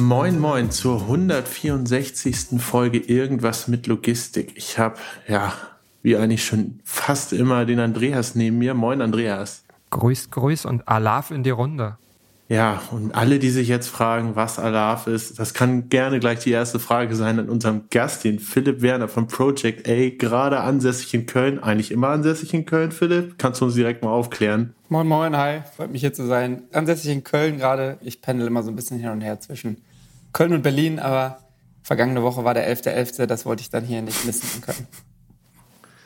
Moin Moin zur 164. Folge Irgendwas mit Logistik. Ich habe, ja, wie eigentlich schon fast immer den Andreas neben mir. Moin Andreas. Grüß, grüß und Alaf in die Runde. Ja, und alle, die sich jetzt fragen, was Alaf ist, das kann gerne gleich die erste Frage sein an unserem Gast, den Philipp Werner von Project A, gerade ansässig in Köln, eigentlich immer ansässig in Köln, Philipp. Kannst du uns direkt mal aufklären? Moin, moin, hi, freut mich hier zu sein. Ansässig in Köln gerade. Ich pendel immer so ein bisschen hin und her zwischen Köln und Berlin, aber vergangene Woche war der 11.11., .11., das wollte ich dann hier nicht missen können.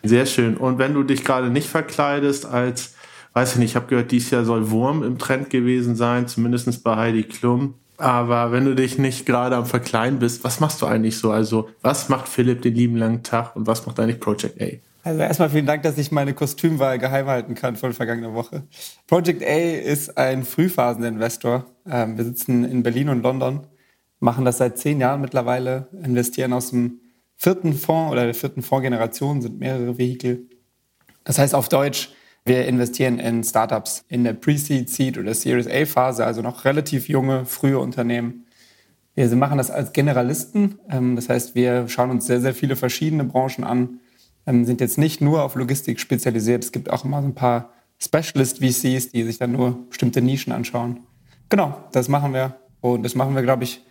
Sehr schön. Und wenn du dich gerade nicht verkleidest als weiß ich nicht, ich habe gehört, dieses Jahr soll Wurm im Trend gewesen sein, zumindest bei Heidi Klum. Aber wenn du dich nicht gerade am Verkleiden bist, was machst du eigentlich so? Also, was macht Philipp den lieben langen Tag und was macht eigentlich Project A? Also erstmal vielen Dank, dass ich meine Kostümwahl geheim halten kann von vergangener Woche. Project A ist ein Frühphaseninvestor. Ähm, wir sitzen in Berlin und London, machen das seit zehn Jahren mittlerweile, investieren aus dem vierten Fonds oder der vierten Fondsgeneration, sind mehrere Vehikel. Das heißt auf Deutsch, wir investieren in Startups in der Pre-Seed, Seed oder Series A Phase, also noch relativ junge, frühe Unternehmen. Wir machen das als Generalisten. Ähm, das heißt, wir schauen uns sehr, sehr viele verschiedene Branchen an, ähm, sind jetzt nicht nur auf Logistik spezialisiert. Es gibt auch immer so ein paar Specialist VCs, die sich dann nur bestimmte Nischen anschauen. Genau, das machen wir. Und das machen wir, glaube ich,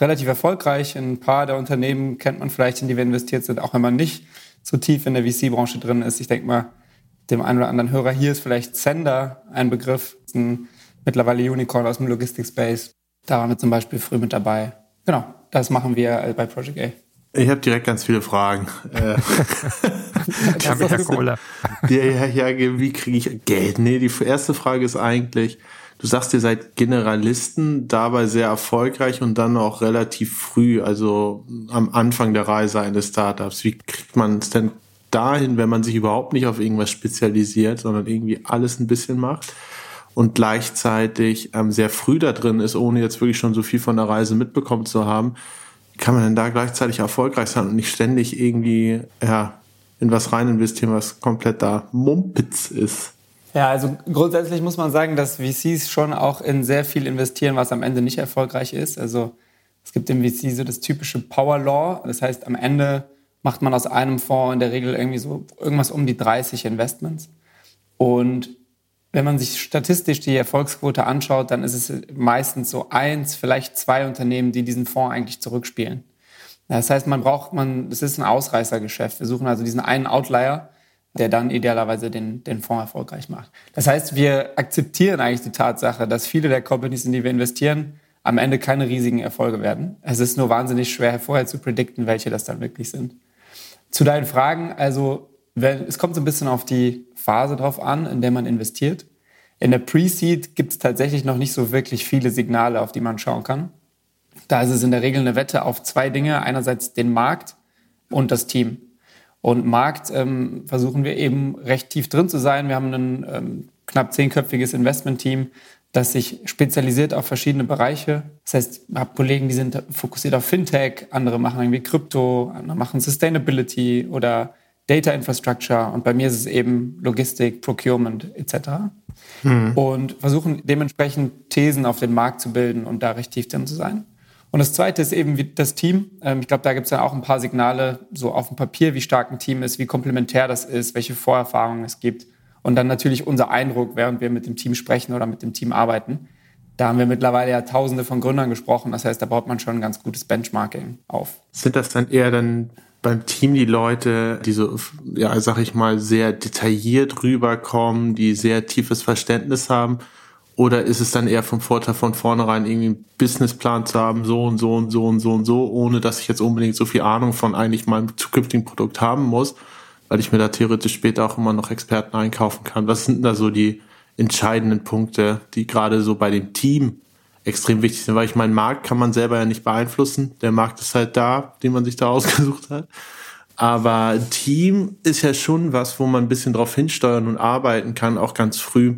relativ erfolgreich. Ein paar der Unternehmen kennt man vielleicht, in die wir investiert sind, auch wenn man nicht so tief in der VC-Branche drin ist. Ich denke mal, dem einen oder anderen Hörer hier ist vielleicht Sender ein Begriff, ist ein mittlerweile Unicorn aus dem Logistics-Space. Da waren wir zum Beispiel früh mit dabei. Genau, das machen wir bei Project A. Ich habe direkt ganz viele Fragen. Äh, Kohle. Ja, ja, ja, wie kriege ich Geld? Nee, die erste Frage ist eigentlich, du sagst, ihr seid Generalisten, dabei sehr erfolgreich und dann auch relativ früh, also am Anfang der Reise eines Startups. Wie kriegt man es denn dahin, wenn man sich überhaupt nicht auf irgendwas spezialisiert, sondern irgendwie alles ein bisschen macht und gleichzeitig ähm, sehr früh da drin ist, ohne jetzt wirklich schon so viel von der Reise mitbekommen zu haben, kann man denn da gleichzeitig erfolgreich sein und nicht ständig irgendwie ja, in was rein investieren, was komplett da Mumpitz ist? Ja, also grundsätzlich muss man sagen, dass VCs schon auch in sehr viel investieren, was am Ende nicht erfolgreich ist. Also es gibt im VC so das typische Power Law. Das heißt, am Ende macht man aus einem Fonds in der Regel irgendwie so irgendwas um die 30 Investments. Und wenn man sich statistisch die Erfolgsquote anschaut, dann ist es meistens so eins, vielleicht zwei Unternehmen, die diesen Fonds eigentlich zurückspielen. Das heißt, man braucht, man, es ist ein Ausreißergeschäft. Wir suchen also diesen einen Outlier, der dann idealerweise den, den Fonds erfolgreich macht. Das heißt, wir akzeptieren eigentlich die Tatsache, dass viele der Companies, in die wir investieren, am Ende keine riesigen Erfolge werden. Es ist nur wahnsinnig schwer, vorher zu predikten, welche das dann wirklich sind. Zu deinen Fragen, also wenn, es kommt so ein bisschen auf die Phase drauf an, in der man investiert. In der Pre-Seed gibt es tatsächlich noch nicht so wirklich viele Signale, auf die man schauen kann. Da ist es in der Regel eine Wette auf zwei Dinge. Einerseits den Markt und das Team. Und Markt ähm, versuchen wir eben recht tief drin zu sein. Wir haben ein ähm, knapp zehnköpfiges Investment-Team, das sich spezialisiert auf verschiedene Bereiche. Das heißt, ich habe Kollegen, die sind fokussiert auf Fintech, andere machen irgendwie Krypto, andere machen Sustainability oder Data Infrastructure und bei mir ist es eben Logistik, Procurement etc. Mhm. Und versuchen dementsprechend Thesen auf den Markt zu bilden und da recht tief drin zu sein. Und das Zweite ist eben das Team. Ähm, ich glaube, da gibt es ja auch ein paar Signale so auf dem Papier, wie stark ein Team ist, wie komplementär das ist, welche Vorerfahrungen es gibt. Und dann natürlich unser Eindruck, während wir mit dem Team sprechen oder mit dem Team arbeiten. Da haben wir mittlerweile ja tausende von Gründern gesprochen. Das heißt, da baut man schon ein ganz gutes Benchmarking auf. Sind das dann eher dann beim Team die Leute, die so, ja, sag ich mal, sehr detailliert rüberkommen, die sehr tiefes Verständnis haben? Oder ist es dann eher vom Vorteil von vornherein irgendwie einen Businessplan zu haben, so und so und so und so und so, ohne dass ich jetzt unbedingt so viel Ahnung von eigentlich meinem zukünftigen Produkt haben muss? weil ich mir da theoretisch später auch immer noch Experten einkaufen kann. Was sind da so die entscheidenden Punkte, die gerade so bei dem Team extrem wichtig sind, weil ich meinen Markt kann man selber ja nicht beeinflussen. Der Markt ist halt da, den man sich da ausgesucht hat. Aber Team ist ja schon was, wo man ein bisschen drauf hinsteuern und arbeiten kann, auch ganz früh.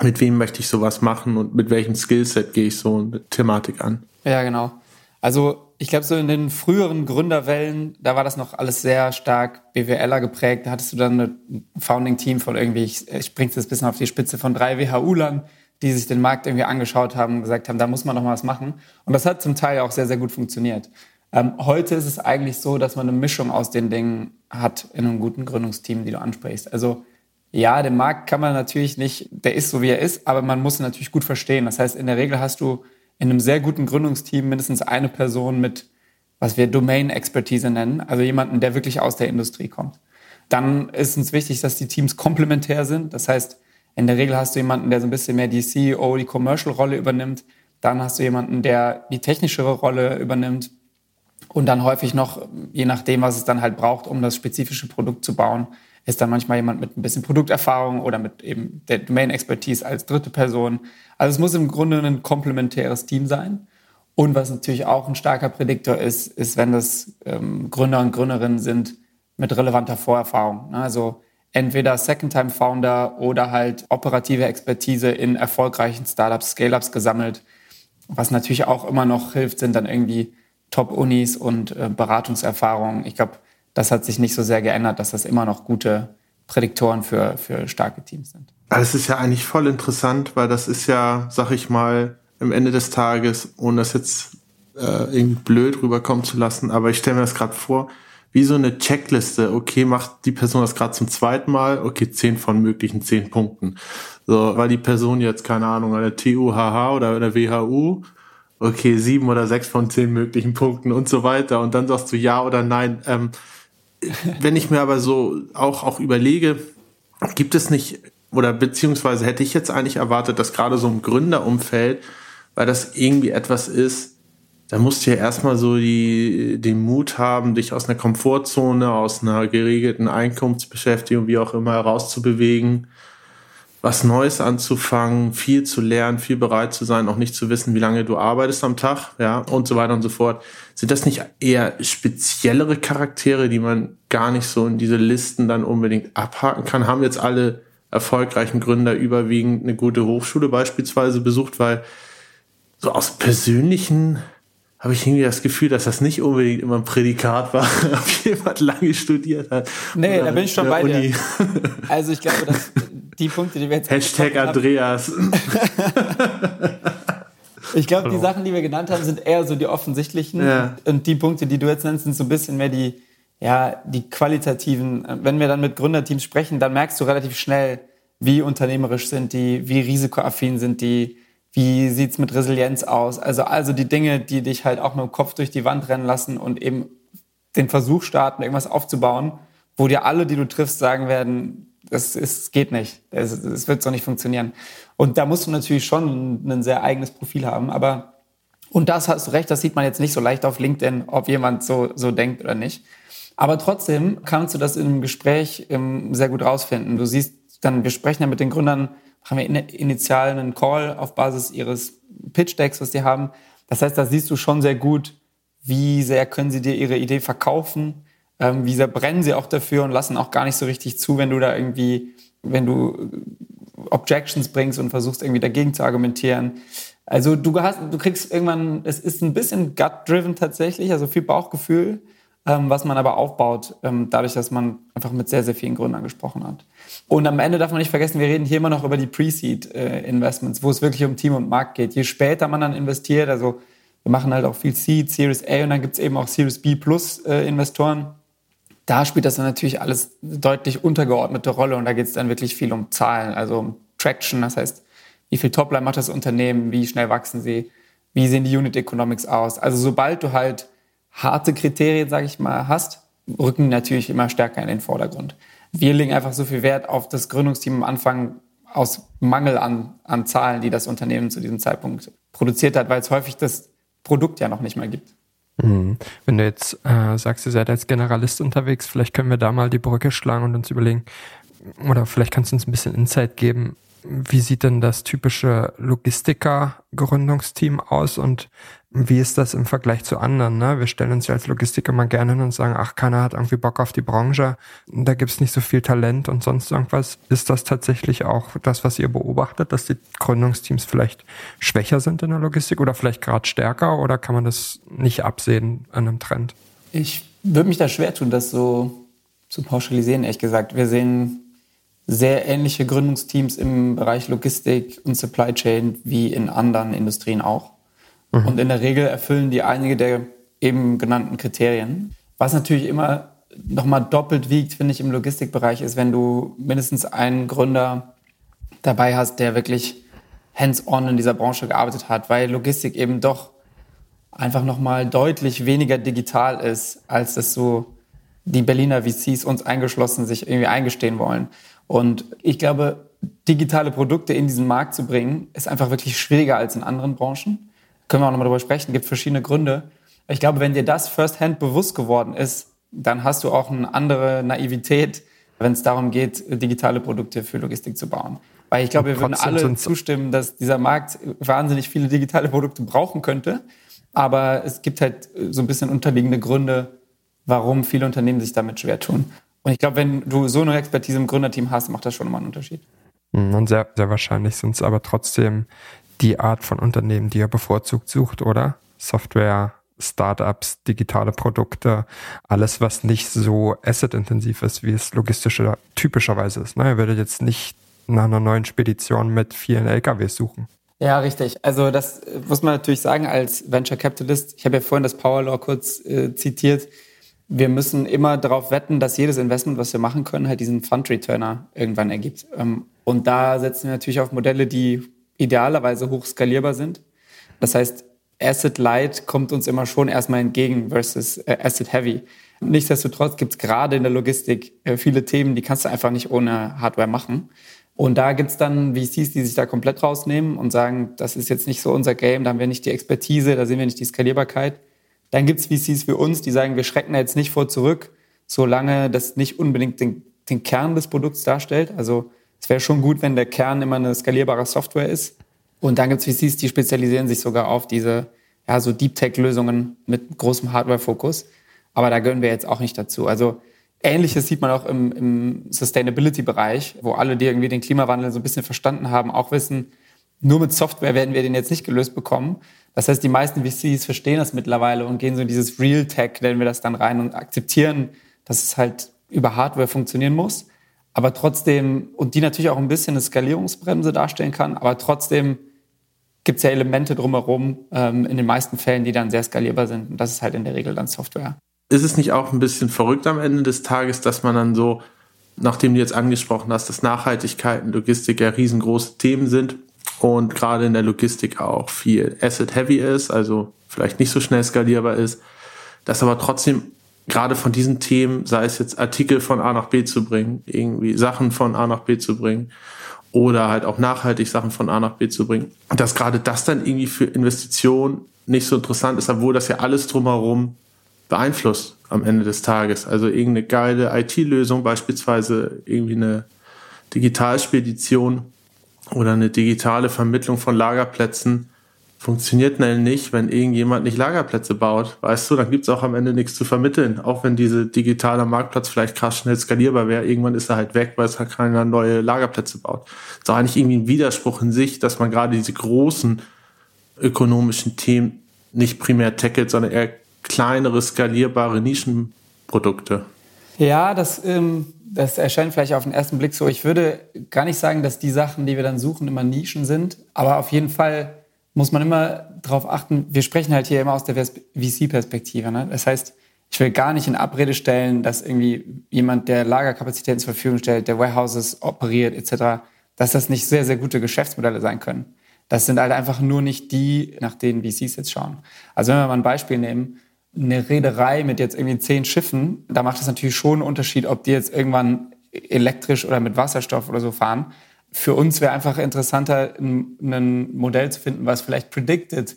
Mit wem möchte ich sowas machen und mit welchem Skillset gehe ich so eine Thematik an? Ja, genau. Also ich glaube, so in den früheren Gründerwellen, da war das noch alles sehr stark BWLer geprägt. Da hattest du dann ein Founding-Team von irgendwie, ich, ich bring's jetzt ein bisschen auf die Spitze von drei WHU-Lern, die sich den Markt irgendwie angeschaut haben und gesagt haben, da muss man noch mal was machen. Und das hat zum Teil auch sehr, sehr gut funktioniert. Ähm, heute ist es eigentlich so, dass man eine Mischung aus den Dingen hat in einem guten Gründungsteam, die du ansprichst. Also ja, den Markt kann man natürlich nicht, der ist so wie er ist, aber man muss ihn natürlich gut verstehen. Das heißt, in der Regel hast du in einem sehr guten Gründungsteam mindestens eine Person mit, was wir Domain-Expertise nennen, also jemanden, der wirklich aus der Industrie kommt. Dann ist uns wichtig, dass die Teams komplementär sind. Das heißt, in der Regel hast du jemanden, der so ein bisschen mehr die CEO, die Commercial-Rolle übernimmt. Dann hast du jemanden, der die technischere Rolle übernimmt und dann häufig noch, je nachdem, was es dann halt braucht, um das spezifische Produkt zu bauen, ist dann manchmal jemand mit ein bisschen Produkterfahrung oder mit eben der Domain-Expertise als dritte Person. Also es muss im Grunde ein komplementäres Team sein. Und was natürlich auch ein starker Prädiktor ist, ist, wenn das ähm, Gründer und Gründerinnen sind mit relevanter Vorerfahrung. Ne? Also entweder Second-Time-Founder oder halt operative Expertise in erfolgreichen Startups, Scale-Ups gesammelt. Was natürlich auch immer noch hilft, sind dann irgendwie Top-Unis und äh, Beratungserfahrungen. Ich glaube, das hat sich nicht so sehr geändert, dass das immer noch gute Prädiktoren für, für starke Teams sind. Das ist ja eigentlich voll interessant, weil das ist ja, sag ich mal, am Ende des Tages, ohne das jetzt äh, irgendwie blöd rüberkommen zu lassen, aber ich stelle mir das gerade vor, wie so eine Checkliste. Okay, macht die Person das gerade zum zweiten Mal? Okay, zehn von möglichen zehn Punkten. So, weil die Person jetzt, keine Ahnung, an der TUHH oder der WHU okay, sieben oder sechs von zehn möglichen Punkten und so weiter. Und dann sagst du ja oder nein. Ähm, wenn ich mir aber so auch, auch überlege, gibt es nicht, oder beziehungsweise hätte ich jetzt eigentlich erwartet, dass gerade so im Gründerumfeld, weil das irgendwie etwas ist, da musst du ja erstmal so die, den Mut haben, dich aus einer Komfortzone, aus einer geregelten Einkommensbeschäftigung, wie auch immer, herauszubewegen was Neues anzufangen, viel zu lernen, viel bereit zu sein, auch nicht zu wissen, wie lange du arbeitest am Tag, ja, und so weiter und so fort. Sind das nicht eher speziellere Charaktere, die man gar nicht so in diese Listen dann unbedingt abhaken kann? Haben jetzt alle erfolgreichen Gründer überwiegend eine gute Hochschule beispielsweise besucht, weil so aus persönlichen habe ich irgendwie das Gefühl, dass das nicht unbedingt immer ein Prädikat war, ob jemand lange studiert hat. Nee, da bin ich schon bei Uni. dir. Also ich glaube, dass die Punkte, die wir jetzt Hashtag Andreas. ich glaube, die Sachen, die wir genannt haben, sind eher so die offensichtlichen. Ja. Und die Punkte, die du jetzt nennst, sind so ein bisschen mehr die, ja, die qualitativen. Wenn wir dann mit Gründerteams sprechen, dann merkst du relativ schnell, wie unternehmerisch sind die, wie risikoaffin sind die, wie sieht's mit Resilienz aus? Also, also die Dinge, die dich halt auch mit dem Kopf durch die Wand rennen lassen und eben den Versuch starten, irgendwas aufzubauen, wo dir alle, die du triffst, sagen werden, das ist, geht nicht. Es, das wird so nicht funktionieren. Und da musst du natürlich schon ein, ein sehr eigenes Profil haben. Aber, und das hast du recht, das sieht man jetzt nicht so leicht auf LinkedIn, ob jemand so, so denkt oder nicht. Aber trotzdem kannst du das in einem Gespräch ähm, sehr gut rausfinden. Du siehst dann, wir sprechen ja mit den Gründern haben wir initial einen Call auf Basis ihres Pitch-Decks, was die haben. Das heißt, da siehst du schon sehr gut, wie sehr können sie dir ihre Idee verkaufen, ähm, wie sehr brennen sie auch dafür und lassen auch gar nicht so richtig zu, wenn du da irgendwie, wenn du Objections bringst und versuchst irgendwie dagegen zu argumentieren. Also du hast, du kriegst irgendwann, es ist ein bisschen gut-driven tatsächlich, also viel Bauchgefühl, ähm, was man aber aufbaut, ähm, dadurch, dass man einfach mit sehr, sehr vielen Gründern gesprochen hat. Und am Ende darf man nicht vergessen, wir reden hier immer noch über die Pre-Seed-Investments, äh, wo es wirklich um Team und Markt geht. Je später man dann investiert, also wir machen halt auch viel Seed, Series A und dann gibt es eben auch Series B Plus äh, Investoren. Da spielt das dann natürlich alles deutlich untergeordnete Rolle und da geht es dann wirklich viel um Zahlen, also um Traction, das heißt, wie viel Topline macht das Unternehmen, wie schnell wachsen sie, wie sehen die Unit Economics aus. Also sobald du halt harte Kriterien, sage ich mal, hast, rücken natürlich immer stärker in den Vordergrund. Wir legen einfach so viel Wert auf das Gründungsteam am Anfang aus Mangel an, an Zahlen, die das Unternehmen zu diesem Zeitpunkt produziert hat, weil es häufig das Produkt ja noch nicht mal gibt. Mhm. Wenn du jetzt äh, sagst, ihr seid als Generalist unterwegs, vielleicht können wir da mal die Brücke schlagen und uns überlegen, oder vielleicht kannst du uns ein bisschen Insight geben, Wie sieht denn das typische Logistiker-Gründungsteam aus und wie ist das im Vergleich zu anderen? Ne? Wir stellen uns ja als Logistiker mal gerne hin und sagen, ach, keiner hat irgendwie Bock auf die Branche, da gibt's nicht so viel Talent und sonst irgendwas. Ist das tatsächlich auch das, was ihr beobachtet, dass die Gründungsteams vielleicht schwächer sind in der Logistik oder vielleicht gerade stärker oder kann man das nicht absehen an einem Trend? Ich würde mich da schwer tun, das so zu pauschalisieren, ehrlich gesagt. Wir sehen sehr ähnliche Gründungsteams im Bereich Logistik und Supply Chain wie in anderen Industrien auch. Mhm. Und in der Regel erfüllen die einige der eben genannten Kriterien. Was natürlich immer nochmal doppelt wiegt, finde ich, im Logistikbereich ist, wenn du mindestens einen Gründer dabei hast, der wirklich hands-on in dieser Branche gearbeitet hat, weil Logistik eben doch einfach nochmal deutlich weniger digital ist, als das so die Berliner VCs uns eingeschlossen sich irgendwie eingestehen wollen. Und ich glaube, digitale Produkte in diesen Markt zu bringen, ist einfach wirklich schwieriger als in anderen Branchen können wir auch nochmal drüber sprechen, gibt verschiedene Gründe. Ich glaube, wenn dir das firsthand bewusst geworden ist, dann hast du auch eine andere Naivität, wenn es darum geht, digitale Produkte für Logistik zu bauen. Weil ich glaube, wir würden alle zustimmen, dass dieser Markt wahnsinnig viele digitale Produkte brauchen könnte. Aber es gibt halt so ein bisschen unterliegende Gründe, warum viele Unternehmen sich damit schwer tun. Und ich glaube, wenn du so eine Expertise im Gründerteam hast, macht das schon immer einen Unterschied. Hm, und sehr, sehr wahrscheinlich sind es aber trotzdem die Art von Unternehmen, die er bevorzugt sucht, oder? Software, Startups, digitale Produkte, alles, was nicht so asset-intensiv ist, wie es logistische typischerweise ist. Ne? Er würde jetzt nicht nach einer neuen Spedition mit vielen LKWs suchen. Ja, richtig. Also das muss man natürlich sagen als Venture Capitalist. Ich habe ja vorhin das Power Law kurz äh, zitiert. Wir müssen immer darauf wetten, dass jedes Investment, was wir machen können, halt diesen Fund Returner irgendwann ergibt. Ähm, und da setzen wir natürlich auf Modelle, die idealerweise hoch skalierbar sind. Das heißt, Asset Light kommt uns immer schon erstmal entgegen versus äh, Asset Heavy. Nichtsdestotrotz gibt es gerade in der Logistik äh, viele Themen, die kannst du einfach nicht ohne Hardware machen. Und da gibt es dann VCs, die sich da komplett rausnehmen und sagen, das ist jetzt nicht so unser Game, da haben wir nicht die Expertise, da sehen wir nicht die Skalierbarkeit. Dann gibt es VCs für uns, die sagen, wir schrecken da jetzt nicht vor zurück, solange das nicht unbedingt den, den Kern des Produkts darstellt. Also es wäre schon gut, wenn der Kern immer eine skalierbare Software ist. Und dann gibt es VCs, die spezialisieren sich sogar auf diese ja, so Deep Tech-Lösungen mit großem Hardware-Fokus. Aber da gehören wir jetzt auch nicht dazu. Also Ähnliches sieht man auch im, im Sustainability-Bereich, wo alle, die irgendwie den Klimawandel so ein bisschen verstanden haben, auch wissen, nur mit Software werden wir den jetzt nicht gelöst bekommen. Das heißt, die meisten VCs verstehen das mittlerweile und gehen so in dieses Real Tech, nennen wir das dann rein und akzeptieren, dass es halt über Hardware funktionieren muss aber trotzdem, und die natürlich auch ein bisschen eine Skalierungsbremse darstellen kann, aber trotzdem gibt es ja Elemente drumherum ähm, in den meisten Fällen, die dann sehr skalierbar sind. Und das ist halt in der Regel dann Software. Ist es nicht auch ein bisschen verrückt am Ende des Tages, dass man dann so, nachdem du jetzt angesprochen hast, dass Nachhaltigkeit und Logistik ja riesengroße Themen sind und gerade in der Logistik auch viel Asset-Heavy ist, also vielleicht nicht so schnell skalierbar ist, dass aber trotzdem gerade von diesen Themen, sei es jetzt Artikel von A nach B zu bringen, irgendwie Sachen von A nach B zu bringen oder halt auch nachhaltig Sachen von A nach B zu bringen. Dass gerade das dann irgendwie für Investitionen nicht so interessant ist, obwohl das ja alles drumherum beeinflusst am Ende des Tages. Also irgendeine geile IT-Lösung, beispielsweise irgendwie eine Digitalspedition oder eine digitale Vermittlung von Lagerplätzen, funktioniert schnell nicht, wenn irgendjemand nicht Lagerplätze baut. Weißt du, dann gibt's auch am Ende nichts zu vermitteln. Auch wenn diese digitale Marktplatz vielleicht krass schnell skalierbar wäre, irgendwann ist er halt weg, weil es halt keiner neue Lagerplätze baut. Das ist auch eigentlich irgendwie ein Widerspruch in sich, dass man gerade diese großen ökonomischen Themen nicht primär tackelt, sondern eher kleinere, skalierbare Nischenprodukte. Ja, das, ähm, das erscheint vielleicht auf den ersten Blick so. Ich würde gar nicht sagen, dass die Sachen, die wir dann suchen, immer Nischen sind, aber auf jeden Fall muss man immer darauf achten, wir sprechen halt hier immer aus der VC-Perspektive. Ne? Das heißt, ich will gar nicht in Abrede stellen, dass irgendwie jemand, der Lagerkapazitäten zur Verfügung stellt, der Warehouses operiert etc., dass das nicht sehr, sehr gute Geschäftsmodelle sein können. Das sind halt einfach nur nicht die, nach denen VCs jetzt schauen. Also wenn wir mal ein Beispiel nehmen, eine Reederei mit jetzt irgendwie zehn Schiffen, da macht es natürlich schon einen Unterschied, ob die jetzt irgendwann elektrisch oder mit Wasserstoff oder so fahren für uns wäre einfach interessanter, ein, Modell zu finden, was vielleicht predicted,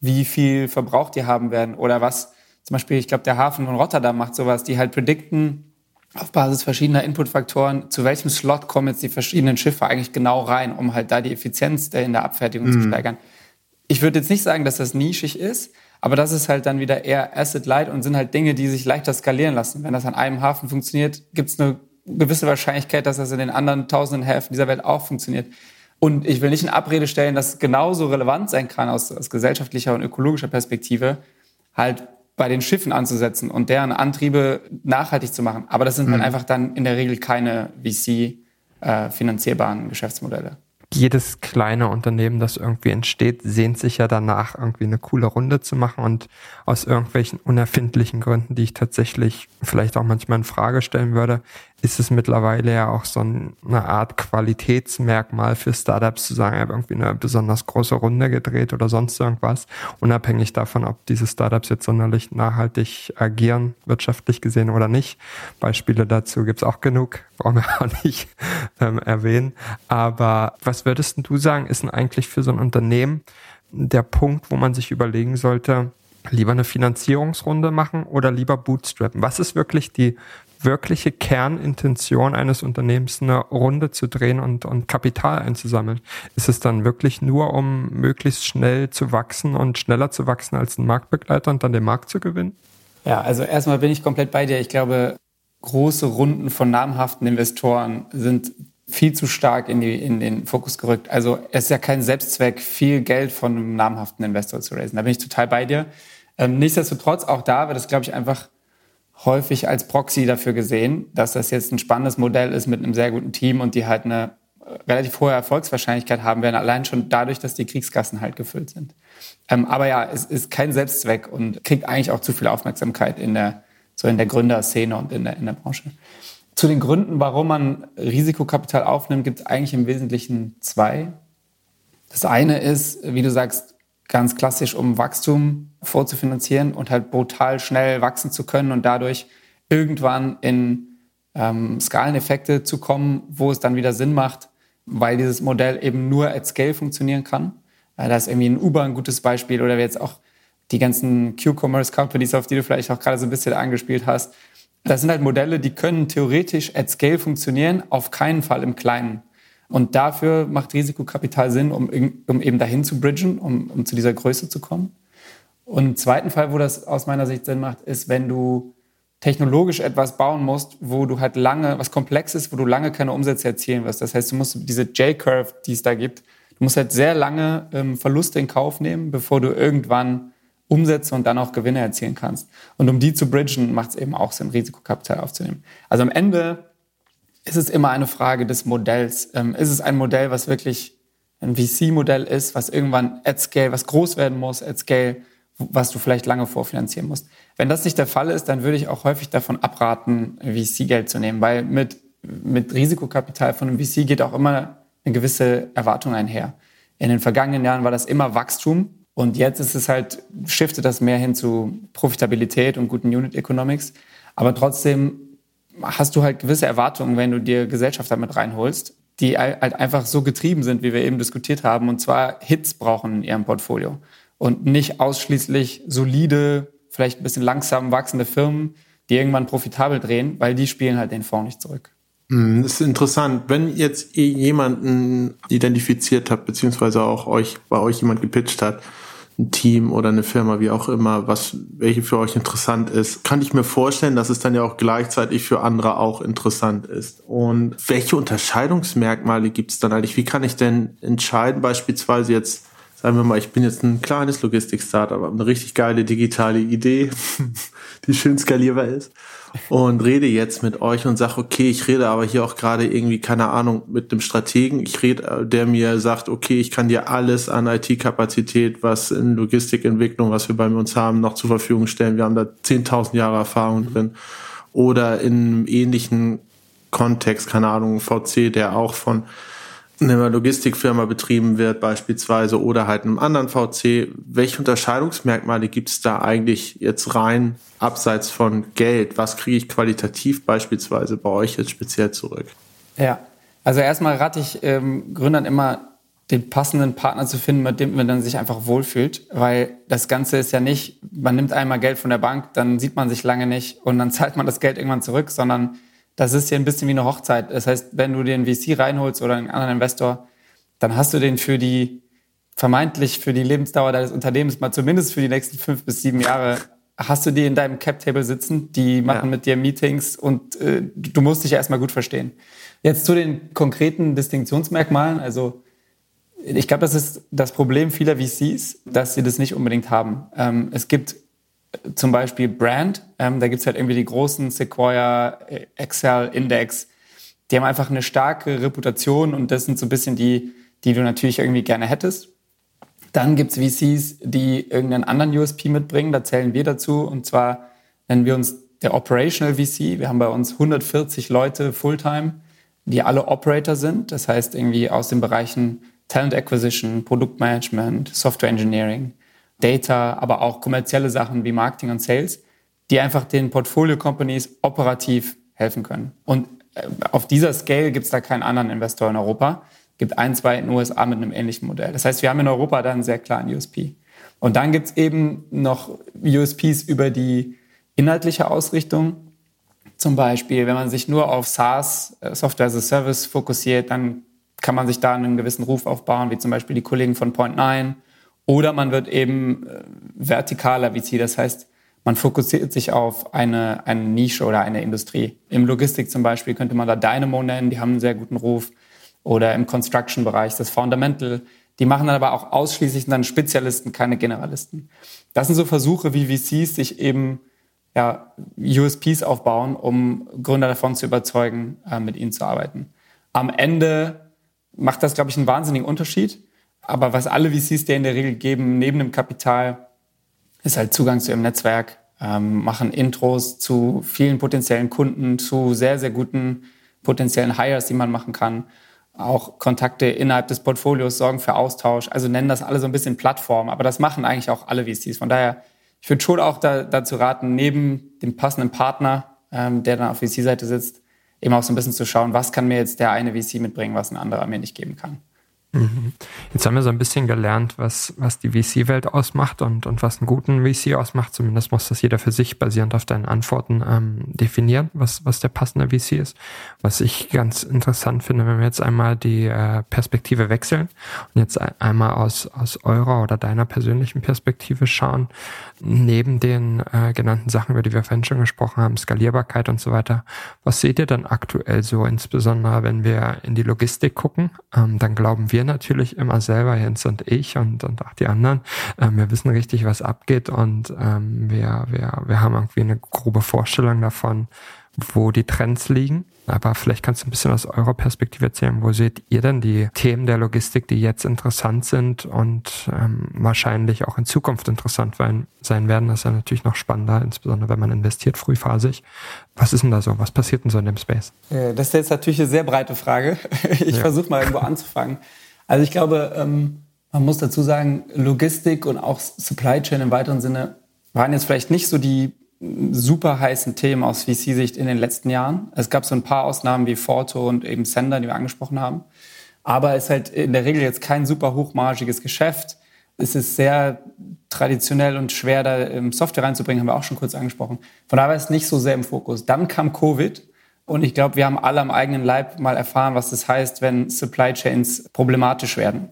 wie viel Verbrauch die haben werden oder was zum Beispiel, ich glaube, der Hafen von Rotterdam macht sowas, die halt predikten, auf Basis verschiedener Inputfaktoren, zu welchem Slot kommen jetzt die verschiedenen Schiffe eigentlich genau rein, um halt da die Effizienz in der Abfertigung mhm. zu steigern. Ich würde jetzt nicht sagen, dass das nischig ist, aber das ist halt dann wieder eher Asset-Light und sind halt Dinge, die sich leichter skalieren lassen. Wenn das an einem Hafen funktioniert, gibt es eine gewisse Wahrscheinlichkeit, dass das in den anderen tausenden Häfen dieser Welt auch funktioniert. Und ich will nicht in Abrede stellen, dass es genauso relevant sein kann aus, aus gesellschaftlicher und ökologischer Perspektive, halt bei den Schiffen anzusetzen und deren Antriebe nachhaltig zu machen. Aber das sind mhm. halt einfach dann in der Regel keine VC-finanzierbaren äh, Geschäftsmodelle jedes kleine Unternehmen, das irgendwie entsteht, sehnt sich ja danach, irgendwie eine coole Runde zu machen und aus irgendwelchen unerfindlichen Gründen, die ich tatsächlich vielleicht auch manchmal in Frage stellen würde, ist es mittlerweile ja auch so eine Art Qualitätsmerkmal für Startups zu sagen, ich habe irgendwie eine besonders große Runde gedreht oder sonst irgendwas, unabhängig davon, ob diese Startups jetzt sonderlich nachhaltig agieren, wirtschaftlich gesehen oder nicht. Beispiele dazu gibt's auch genug, brauchen wir auch nicht ähm, erwähnen. Aber was würdest du sagen, ist denn eigentlich für so ein Unternehmen der Punkt, wo man sich überlegen sollte, lieber eine Finanzierungsrunde machen oder lieber bootstrappen? Was ist wirklich die wirkliche Kernintention eines Unternehmens, eine Runde zu drehen und, und Kapital einzusammeln? Ist es dann wirklich nur, um möglichst schnell zu wachsen und schneller zu wachsen als ein Marktbegleiter und dann den Markt zu gewinnen? Ja, also erstmal bin ich komplett bei dir. Ich glaube, große Runden von namhaften Investoren sind viel zu stark in, die, in den Fokus gerückt. Also es ist ja kein Selbstzweck, viel Geld von einem namhaften Investor zu raisen. Da bin ich total bei dir. Ähm, nichtsdestotrotz, auch da wird es, glaube ich, einfach häufig als Proxy dafür gesehen, dass das jetzt ein spannendes Modell ist mit einem sehr guten Team und die halt eine äh, relativ hohe Erfolgswahrscheinlichkeit haben werden, allein schon dadurch, dass die Kriegskassen halt gefüllt sind. Ähm, aber ja, es ist kein Selbstzweck und kriegt eigentlich auch zu viel Aufmerksamkeit in der, so in der Gründerszene und in der, in der Branche. Zu den Gründen, warum man Risikokapital aufnimmt, gibt es eigentlich im Wesentlichen zwei. Das eine ist, wie du sagst, ganz klassisch, um Wachstum vorzufinanzieren und halt brutal schnell wachsen zu können und dadurch irgendwann in ähm, Skaleneffekte zu kommen, wo es dann wieder Sinn macht, weil dieses Modell eben nur at Scale funktionieren kann. Äh, da ist irgendwie ein Uber ein gutes Beispiel oder jetzt auch die ganzen Q-Commerce-Companies, auf die du vielleicht auch gerade so ein bisschen angespielt hast. Das sind halt Modelle, die können theoretisch at Scale funktionieren, auf keinen Fall im Kleinen. Und dafür macht Risikokapital Sinn, um, um eben dahin zu bridgen, um, um zu dieser Größe zu kommen. Und im zweiten Fall, wo das aus meiner Sicht Sinn macht, ist, wenn du technologisch etwas bauen musst, wo du halt lange, was Komplexes, wo du lange keine Umsätze erzielen wirst. Das heißt, du musst diese J-Curve, die es da gibt, du musst halt sehr lange ähm, Verluste in Kauf nehmen, bevor du irgendwann Umsätze und dann auch Gewinne erzielen kannst. Und um die zu bridgen, macht es eben auch Sinn, Risikokapital aufzunehmen. Also am Ende ist es immer eine Frage des Modells. Ähm, ist es ein Modell, was wirklich ein VC-Modell ist, was irgendwann at scale, was groß werden muss, at scale, was du vielleicht lange vorfinanzieren musst. Wenn das nicht der Fall ist, dann würde ich auch häufig davon abraten, VC-Geld zu nehmen, weil mit, mit Risikokapital von einem VC geht auch immer eine gewisse Erwartung einher. In den vergangenen Jahren war das immer Wachstum und jetzt ist es halt, shiftet das mehr hin zu Profitabilität und guten Unit Economics. Aber trotzdem hast du halt gewisse Erwartungen, wenn du dir Gesellschafter mit reinholst, die halt einfach so getrieben sind, wie wir eben diskutiert haben, und zwar Hits brauchen in ihrem Portfolio und nicht ausschließlich solide, vielleicht ein bisschen langsam wachsende Firmen, die irgendwann profitabel drehen, weil die spielen halt den Fonds nicht zurück. Hm, das ist interessant. Wenn jetzt jemanden identifiziert habt, beziehungsweise auch euch, bei euch jemand gepitcht hat, ein Team oder eine Firma, wie auch immer, was, welche für euch interessant ist, kann ich mir vorstellen, dass es dann ja auch gleichzeitig für andere auch interessant ist. Und welche Unterscheidungsmerkmale gibt es dann eigentlich? Wie kann ich denn entscheiden, beispielsweise jetzt, sagen wir mal, ich bin jetzt ein kleines Logistik-Startup, aber eine richtig geile digitale Idee, die schön skalierbar ist und rede jetzt mit euch und sage, okay, ich rede aber hier auch gerade irgendwie, keine Ahnung, mit dem Strategen. Ich rede, äh, der mir sagt, okay, ich kann dir alles an IT-Kapazität, was in Logistikentwicklung, was wir bei uns haben, noch zur Verfügung stellen. Wir haben da 10.000 Jahre Erfahrung drin. Oder in einem ähnlichen Kontext, keine Ahnung, VC, der auch von einer Logistikfirma betrieben wird beispielsweise oder halt einem anderen VC. Welche Unterscheidungsmerkmale gibt es da eigentlich jetzt rein abseits von Geld? Was kriege ich qualitativ beispielsweise bei euch jetzt speziell zurück? Ja, also erstmal rate ich ähm, Gründern immer, den passenden Partner zu finden, mit dem man dann sich einfach wohlfühlt, weil das Ganze ist ja nicht, man nimmt einmal Geld von der Bank, dann sieht man sich lange nicht und dann zahlt man das Geld irgendwann zurück, sondern das ist ja ein bisschen wie eine Hochzeit. Das heißt, wenn du den VC reinholst oder einen anderen Investor, dann hast du den für die vermeintlich für die Lebensdauer deines Unternehmens mal zumindest für die nächsten fünf bis sieben Jahre hast du die in deinem Cap-Table sitzen, die machen ja. mit dir Meetings und äh, du musst dich erstmal gut verstehen. Jetzt zu den konkreten Distinktionsmerkmalen. Also ich glaube, das ist das Problem vieler VCs, dass sie das nicht unbedingt haben. Ähm, es gibt zum Beispiel Brand, ähm, da gibt es halt irgendwie die großen Sequoia, äh, Excel, Index, die haben einfach eine starke Reputation und das sind so ein bisschen die, die du natürlich irgendwie gerne hättest. Dann gibt es VCs, die irgendeinen anderen USP mitbringen, da zählen wir dazu und zwar nennen wir uns der Operational VC. Wir haben bei uns 140 Leute Fulltime, die alle Operator sind, das heißt irgendwie aus den Bereichen Talent Acquisition, Produktmanagement, Software Engineering, Data, aber auch kommerzielle Sachen wie Marketing und Sales, die einfach den Portfolio-Companies operativ helfen können. Und äh, auf dieser Scale gibt es da keinen anderen Investor in Europa. Gibt ein, zwei in den USA mit einem ähnlichen Modell. Das heißt, wir haben in Europa da einen sehr klaren USP. Und dann gibt es eben noch USPs über die inhaltliche Ausrichtung. Zum Beispiel, wenn man sich nur auf SaaS, äh, Software as a Service, fokussiert, dann kann man sich da einen gewissen Ruf aufbauen, wie zum Beispiel die Kollegen von Point9 oder man wird eben äh, vertikaler VC, das heißt, man fokussiert sich auf eine, eine Nische oder eine Industrie. Im Logistik zum Beispiel könnte man da Dynamo nennen, die haben einen sehr guten Ruf. Oder im Construction-Bereich das Fundamental. Die machen dann aber auch ausschließlich dann Spezialisten, keine Generalisten. Das sind so Versuche, wie VCs sich eben ja, USPs aufbauen, um Gründer davon zu überzeugen, äh, mit ihnen zu arbeiten. Am Ende macht das, glaube ich, einen wahnsinnigen Unterschied. Aber was alle VCs dir in der Regel geben, neben dem Kapital, ist halt Zugang zu ihrem Netzwerk, ähm, machen Intros zu vielen potenziellen Kunden, zu sehr, sehr guten potenziellen Hires, die man machen kann. Auch Kontakte innerhalb des Portfolios sorgen für Austausch. Also nennen das alle so ein bisschen Plattform. Aber das machen eigentlich auch alle VCs. Von daher, ich würde schon auch da, dazu raten, neben dem passenden Partner, ähm, der dann auf VC-Seite sitzt, eben auch so ein bisschen zu schauen, was kann mir jetzt der eine VC mitbringen, was ein anderer mir nicht geben kann. Mhm. Jetzt haben wir so ein bisschen gelernt, was, was die VC-Welt ausmacht und, und was einen guten VC ausmacht. Zumindest muss das jeder für sich basierend auf deinen Antworten ähm, definieren, was, was der passende VC ist. Was ich ganz interessant finde, wenn wir jetzt einmal die äh, Perspektive wechseln und jetzt einmal aus, aus eurer oder deiner persönlichen Perspektive schauen, neben den äh, genannten Sachen, über die wir vorhin schon gesprochen haben, Skalierbarkeit und so weiter, was seht ihr dann aktuell so, insbesondere wenn wir in die Logistik gucken? Ähm, dann glauben wir natürlich immer selber, Jens und ich und, und auch die anderen, ähm, wir wissen richtig, was abgeht und ähm, wir, wir, wir haben irgendwie eine grobe Vorstellung davon, wo die Trends liegen. Aber vielleicht kannst du ein bisschen aus eurer Perspektive erzählen, wo seht ihr denn die Themen der Logistik, die jetzt interessant sind und ähm, wahrscheinlich auch in Zukunft interessant sein werden. Das ist ja natürlich noch spannender, insbesondere wenn man investiert frühphasig. Was ist denn da so? Was passiert denn so in dem Space? Das ist jetzt natürlich eine sehr breite Frage. Ich ja. versuche mal irgendwo anzufangen. Also ich glaube, ähm, man muss dazu sagen, Logistik und auch Supply Chain im weiteren Sinne waren jetzt vielleicht nicht so die super heißen Themen aus VC-Sicht in den letzten Jahren. Es gab so ein paar Ausnahmen wie Forto und eben Sender, die wir angesprochen haben. Aber es ist halt in der Regel jetzt kein super hochmargiges Geschäft. Es ist sehr traditionell und schwer, da Software reinzubringen, haben wir auch schon kurz angesprochen. Von daher war es nicht so sehr im Fokus. Dann kam Covid und ich glaube, wir haben alle am eigenen Leib mal erfahren, was das heißt, wenn Supply Chains problematisch werden.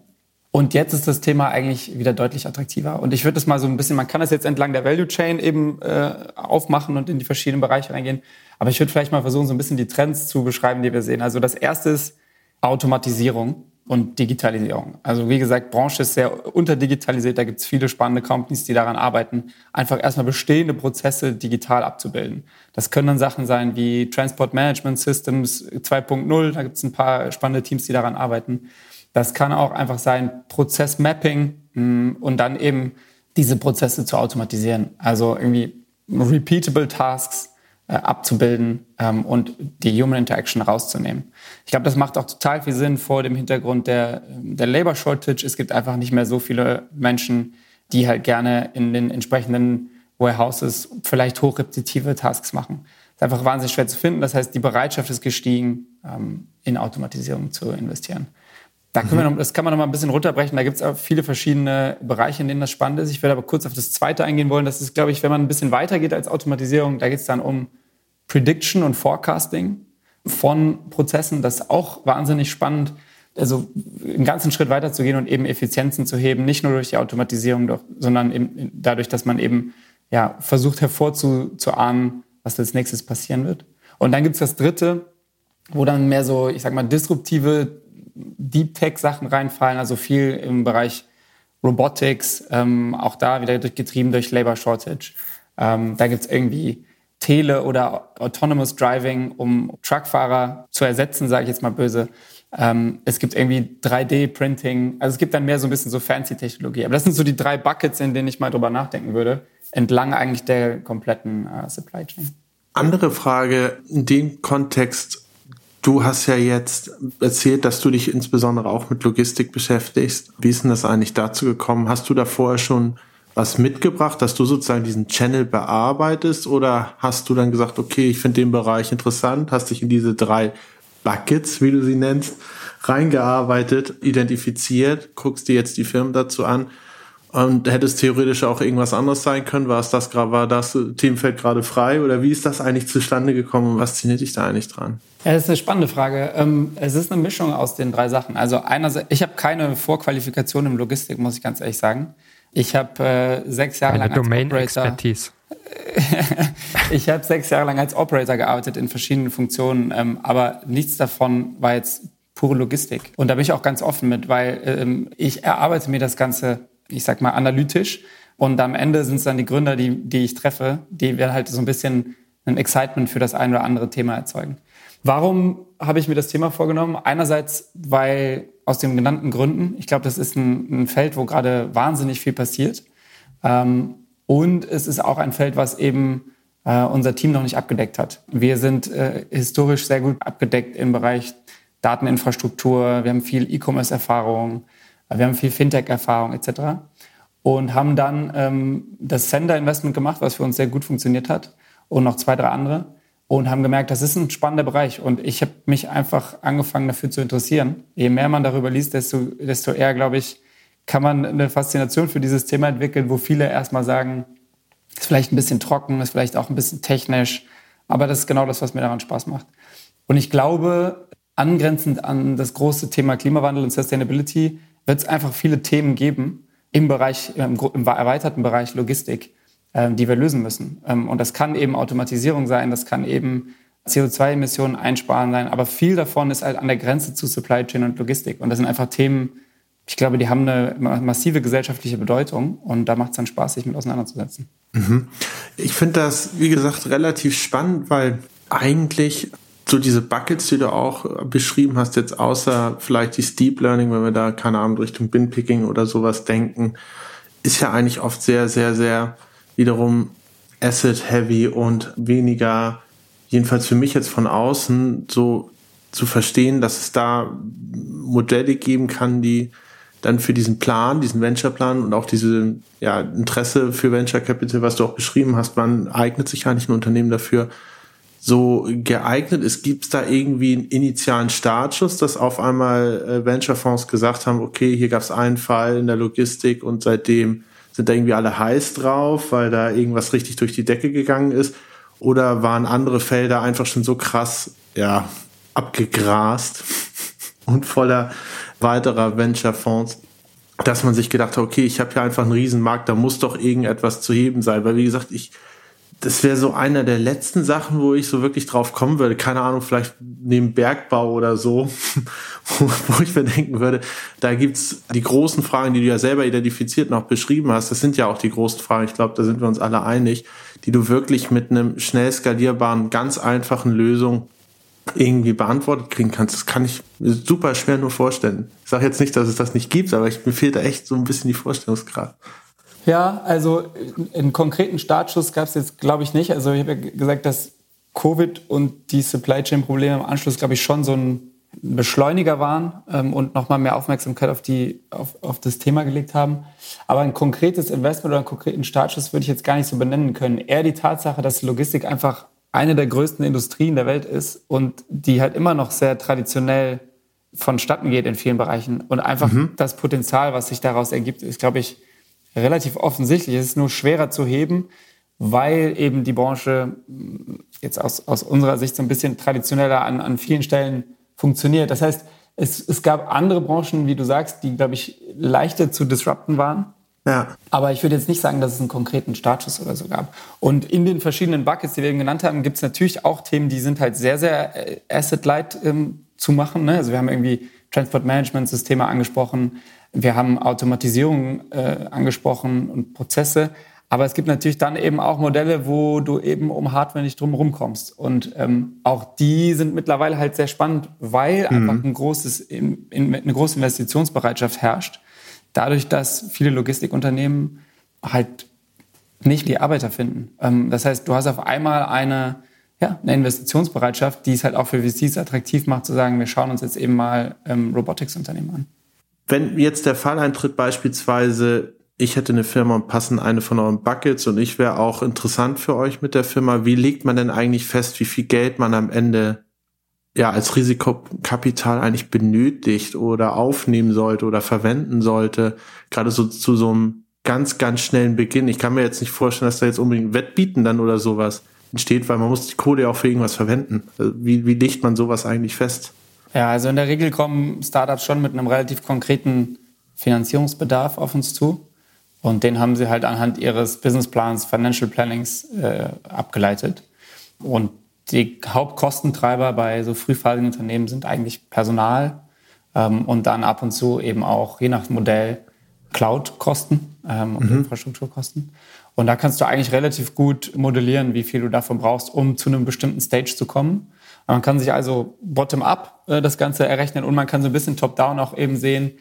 Und jetzt ist das Thema eigentlich wieder deutlich attraktiver. Und ich würde das mal so ein bisschen, man kann das jetzt entlang der Value Chain eben äh, aufmachen und in die verschiedenen Bereiche reingehen. Aber ich würde vielleicht mal versuchen, so ein bisschen die Trends zu beschreiben, die wir sehen. Also das erste ist Automatisierung und Digitalisierung. Also wie gesagt, Branche ist sehr unterdigitalisiert. Da gibt es viele spannende Companies, die daran arbeiten, einfach erstmal bestehende Prozesse digital abzubilden. Das können dann Sachen sein wie Transport Management Systems 2.0. Da gibt es ein paar spannende Teams, die daran arbeiten. Das kann auch einfach sein Prozessmapping mm, und dann eben diese Prozesse zu automatisieren. Also irgendwie repeatable Tasks äh, abzubilden ähm, und die Human Interaction rauszunehmen. Ich glaube, das macht auch total viel Sinn vor dem Hintergrund der, der Labor Shortage. Es gibt einfach nicht mehr so viele Menschen, die halt gerne in den entsprechenden Warehouses vielleicht hochrepetitive Tasks machen. Das ist einfach wahnsinnig schwer zu finden. Das heißt, die Bereitschaft ist gestiegen, ähm, in Automatisierung zu investieren. Da können wir mhm. noch, das kann man noch mal ein bisschen runterbrechen. Da gibt es auch viele verschiedene Bereiche, in denen das spannend ist. Ich werde aber kurz auf das zweite eingehen wollen. Das ist, glaube ich, wenn man ein bisschen weiter geht als Automatisierung, da geht es dann um Prediction und Forecasting. von Prozessen. Das ist auch wahnsinnig spannend. Also einen ganzen Schritt weiter zu gehen und eben Effizienzen zu heben, nicht nur durch die Automatisierung, doch, sondern eben dadurch, dass man eben ja, versucht hervorzuahnen, was als nächstes passieren wird. Und dann gibt es das dritte, wo dann mehr so, ich sag mal, disruptive Deep Tech-Sachen reinfallen, also viel im Bereich Robotics, ähm, auch da wieder getrieben durch Labor Shortage. Ähm, da gibt's irgendwie Tele- oder Autonomous Driving, um Truckfahrer zu ersetzen, sage ich jetzt mal böse. Ähm, es gibt irgendwie 3D-Printing. Also es gibt dann mehr so ein bisschen so fancy Technologie. Aber das sind so die drei Buckets, in denen ich mal drüber nachdenken würde, entlang eigentlich der kompletten äh, Supply Chain. Andere Frage in dem Kontext. Du hast ja jetzt erzählt, dass du dich insbesondere auch mit Logistik beschäftigst. Wie ist denn das eigentlich dazu gekommen? Hast du da vorher schon was mitgebracht, dass du sozusagen diesen Channel bearbeitest oder hast du dann gesagt, okay, ich finde den Bereich interessant, hast dich in diese drei Buckets, wie du sie nennst, reingearbeitet, identifiziert, guckst dir jetzt die Firmen dazu an und hätte es theoretisch auch irgendwas anderes sein können? War es das gerade, war das Themenfeld gerade frei oder wie ist das eigentlich zustande gekommen und was zieht dich da eigentlich dran? Ja, das ist eine spannende Frage. Ähm, es ist eine Mischung aus den drei Sachen. Also einerseits, ich habe keine Vorqualifikation im Logistik, muss ich ganz ehrlich sagen. Ich habe äh, sechs Jahre Eine lang als Domain-Expertise. ich habe sechs Jahre lang als Operator gearbeitet in verschiedenen Funktionen, ähm, aber nichts davon war jetzt pure Logistik. Und da bin ich auch ganz offen mit, weil ähm, ich erarbeite mir das Ganze ich sag mal, analytisch. Und am Ende sind es dann die Gründer, die, die ich treffe, die wir halt so ein bisschen ein Excitement für das ein oder andere Thema erzeugen. Warum habe ich mir das Thema vorgenommen? Einerseits, weil aus den genannten Gründen, ich glaube, das ist ein, ein, Feld, wo gerade wahnsinnig viel passiert. Ähm, und es ist auch ein Feld, was eben äh, unser Team noch nicht abgedeckt hat. Wir sind äh, historisch sehr gut abgedeckt im Bereich Dateninfrastruktur. Wir haben viel E-Commerce-Erfahrung. Wir haben viel Fintech-Erfahrung etc. Und haben dann ähm, das Sender-Investment gemacht, was für uns sehr gut funktioniert hat und noch zwei, drei andere und haben gemerkt, das ist ein spannender Bereich. Und ich habe mich einfach angefangen dafür zu interessieren. Je mehr man darüber liest, desto, desto eher, glaube ich, kann man eine Faszination für dieses Thema entwickeln, wo viele erstmal sagen, ist vielleicht ein bisschen trocken, ist vielleicht auch ein bisschen technisch, aber das ist genau das, was mir daran Spaß macht. Und ich glaube, angrenzend an das große Thema Klimawandel und Sustainability wird es einfach viele Themen geben im Bereich, im, im erweiterten Bereich Logistik, äh, die wir lösen müssen. Ähm, und das kann eben Automatisierung sein, das kann eben CO2-Emissionen einsparen sein, aber viel davon ist halt an der Grenze zu Supply Chain und Logistik. Und das sind einfach Themen, ich glaube, die haben eine massive gesellschaftliche Bedeutung und da macht es dann Spaß, sich mit auseinanderzusetzen. Mhm. Ich finde das, wie gesagt, relativ spannend, weil eigentlich so diese Buckets, die du auch beschrieben hast, jetzt außer vielleicht die Steep Learning, wenn wir da, keine Ahnung, Richtung Bin-Picking oder sowas denken, ist ja eigentlich oft sehr, sehr, sehr wiederum asset-heavy und weniger, jedenfalls für mich jetzt von außen, so zu verstehen, dass es da Modelle geben kann, die dann für diesen Plan, diesen Venture-Plan und auch diese ja, Interesse für Venture Capital, was du auch beschrieben hast, wann eignet sich eigentlich ein Unternehmen dafür, so geeignet ist? Gibt es da irgendwie einen initialen Startschuss, dass auf einmal äh, Venture-Fonds gesagt haben, okay, hier gab es einen Fall in der Logistik und seitdem sind da irgendwie alle heiß drauf, weil da irgendwas richtig durch die Decke gegangen ist? Oder waren andere Felder einfach schon so krass, ja, abgegrast und voller weiterer Venture-Fonds, dass man sich gedacht hat, okay, ich habe hier einfach einen Riesenmarkt, da muss doch irgendetwas zu heben sein. Weil wie gesagt, ich das wäre so einer der letzten Sachen, wo ich so wirklich drauf kommen würde. Keine Ahnung, vielleicht neben Bergbau oder so, wo, ich mir denken würde, da gibt's die großen Fragen, die du ja selber identifiziert und auch beschrieben hast. Das sind ja auch die großen Fragen. Ich glaube, da sind wir uns alle einig, die du wirklich mit einem schnell skalierbaren, ganz einfachen Lösung irgendwie beantwortet kriegen kannst. Das kann ich super schwer nur vorstellen. Ich sage jetzt nicht, dass es das nicht gibt, aber ich, mir fehlt da echt so ein bisschen die Vorstellungskraft. Ja, also einen konkreten Startschuss gab es jetzt, glaube ich, nicht. Also ich habe ja gesagt, dass Covid und die Supply Chain Probleme im Anschluss, glaube ich, schon so ein Beschleuniger waren ähm, und nochmal mehr Aufmerksamkeit auf, die, auf, auf das Thema gelegt haben. Aber ein konkretes Investment oder einen konkreten Startschuss würde ich jetzt gar nicht so benennen können. Eher die Tatsache, dass Logistik einfach eine der größten Industrien der Welt ist und die halt immer noch sehr traditionell vonstatten geht in vielen Bereichen. Und einfach mhm. das Potenzial, was sich daraus ergibt, ist, glaube ich, relativ offensichtlich. Es ist nur schwerer zu heben, weil eben die Branche jetzt aus, aus unserer Sicht so ein bisschen traditioneller an, an vielen Stellen funktioniert. Das heißt, es, es gab andere Branchen, wie du sagst, die, glaube ich, leichter zu disrupten waren. Ja. Aber ich würde jetzt nicht sagen, dass es einen konkreten Status oder so gab. Und in den verschiedenen Buckets, die wir eben genannt haben, gibt es natürlich auch Themen, die sind halt sehr, sehr äh, asset-light ähm, zu machen. Ne? Also wir haben irgendwie Transport-Management-Systeme angesprochen, wir haben Automatisierung äh, angesprochen und Prozesse. Aber es gibt natürlich dann eben auch Modelle, wo du eben um Hardware nicht drum kommst. Und ähm, auch die sind mittlerweile halt sehr spannend, weil mhm. einfach ein großes, in, in, eine große Investitionsbereitschaft herrscht. Dadurch, dass viele Logistikunternehmen halt nicht die Arbeiter finden. Ähm, das heißt, du hast auf einmal eine, ja, eine Investitionsbereitschaft, die es halt auch für VCs attraktiv macht, zu sagen, wir schauen uns jetzt eben mal ähm, Robotics-Unternehmen an. Wenn jetzt der Fall eintritt, beispielsweise ich hätte eine Firma und passen eine von euren Buckets und ich wäre auch interessant für euch mit der Firma. Wie legt man denn eigentlich fest, wie viel Geld man am Ende ja als Risikokapital eigentlich benötigt oder aufnehmen sollte oder verwenden sollte? Gerade so zu so einem ganz, ganz schnellen Beginn. Ich kann mir jetzt nicht vorstellen, dass da jetzt unbedingt Wettbieten dann oder sowas entsteht, weil man muss die Kohle auch für irgendwas verwenden. Also wie, wie legt man sowas eigentlich fest? Ja, also in der Regel kommen Startups schon mit einem relativ konkreten Finanzierungsbedarf auf uns zu. Und den haben sie halt anhand ihres Businessplans, Financial Plannings äh, abgeleitet. Und die Hauptkostentreiber bei so frühphasigen Unternehmen sind eigentlich Personal ähm, und dann ab und zu eben auch, je nach Modell, Cloud-Kosten ähm, und mhm. Infrastrukturkosten. Und da kannst du eigentlich relativ gut modellieren, wie viel du davon brauchst, um zu einem bestimmten Stage zu kommen. Man kann sich also bottom-up äh, das Ganze errechnen und man kann so ein bisschen top-down auch eben sehen,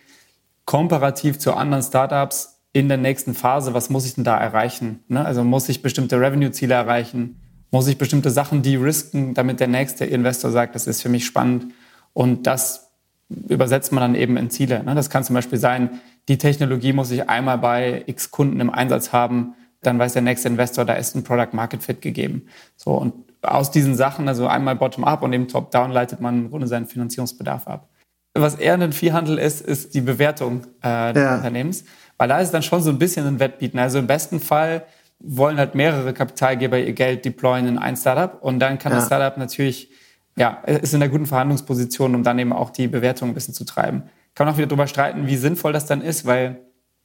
komparativ zu anderen Startups, in der nächsten Phase, was muss ich denn da erreichen? Ne? Also muss ich bestimmte Revenue-Ziele erreichen? Muss ich bestimmte Sachen de-risken, damit der nächste Investor sagt, das ist für mich spannend? Und das übersetzt man dann eben in Ziele. Ne? Das kann zum Beispiel sein, die Technologie muss ich einmal bei x Kunden im Einsatz haben, dann weiß der nächste Investor, da ist ein Product Market Fit gegeben. So und aus diesen Sachen, also einmal bottom-up und eben top-down, leitet man im Grunde seinen Finanzierungsbedarf ab. Was eher ein Viehhandel ist, ist die Bewertung äh, des ja. Unternehmens. Weil da ist dann schon so ein bisschen ein Wettbieten. Also im besten Fall wollen halt mehrere Kapitalgeber ihr Geld deployen in ein Startup und dann kann ja. das Startup natürlich, ja, ist in einer guten Verhandlungsposition, um dann eben auch die Bewertung ein bisschen zu treiben. Kann man auch wieder darüber streiten, wie sinnvoll das dann ist, weil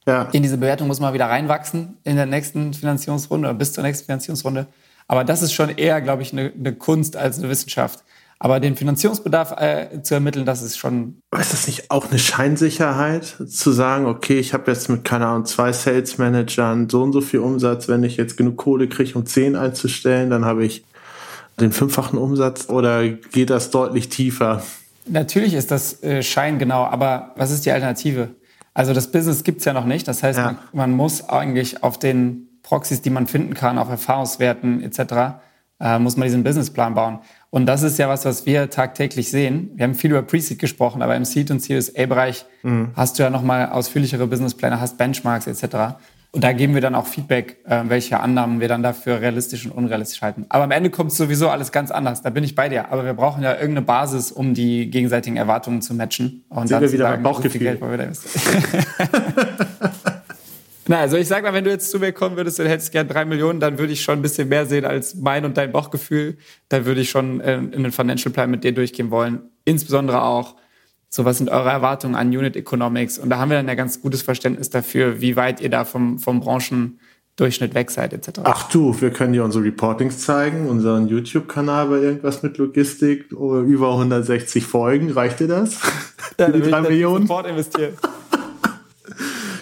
ja. in diese Bewertung muss man wieder reinwachsen in der nächsten Finanzierungsrunde oder bis zur nächsten Finanzierungsrunde. Aber das ist schon eher, glaube ich, eine, eine Kunst als eine Wissenschaft. Aber den Finanzierungsbedarf äh, zu ermitteln, das ist schon. Ist das nicht auch eine Scheinsicherheit, zu sagen, okay, ich habe jetzt mit, keine Ahnung, zwei Sales Managern so und so viel Umsatz, wenn ich jetzt genug Kohle kriege, um zehn einzustellen, dann habe ich den fünffachen Umsatz oder geht das deutlich tiefer? Natürlich ist das äh, scheingenau, aber was ist die Alternative? Also das Business gibt's ja noch nicht. Das heißt, ja. man, man, muss eigentlich auf den Proxys, die man finden kann, auf Erfahrungswerten etc., äh, muss man diesen Businessplan bauen. Und das ist ja was, was wir tagtäglich sehen. Wir haben viel über Pre-Seed gesprochen, aber im Seed- und Series A-Bereich mhm. hast du ja nochmal ausführlichere Businesspläne, hast Benchmarks etc. Und da geben wir dann auch Feedback, äh, welche Annahmen wir dann dafür realistisch und unrealistisch halten. Aber am Ende kommt sowieso alles ganz anders. Da bin ich bei dir. Aber wir brauchen ja irgendeine Basis, um die gegenseitigen Erwartungen zu matchen. Und Sehen dann wir wieder sagen, Bauchgefühl. Geld, Na, also ich sag mal, wenn du jetzt zu mir kommen würdest und hättest gern drei Millionen, dann würde ich schon ein bisschen mehr sehen als mein und dein Bauchgefühl. Dann würde ich schon äh, in den Financial Plan mit dir durchgehen wollen. Insbesondere auch, so was sind eure Erwartungen an Unit Economics? Und da haben wir dann ja ganz gutes Verständnis dafür, wie weit ihr da vom, vom Branchendurchschnitt weg seid, etc. Ach du, wir können dir unsere Reportings zeigen, unseren YouTube-Kanal bei irgendwas mit Logistik, über 160 Folgen. Reicht dir das? Ja, die drei Millionen? Sofort investieren.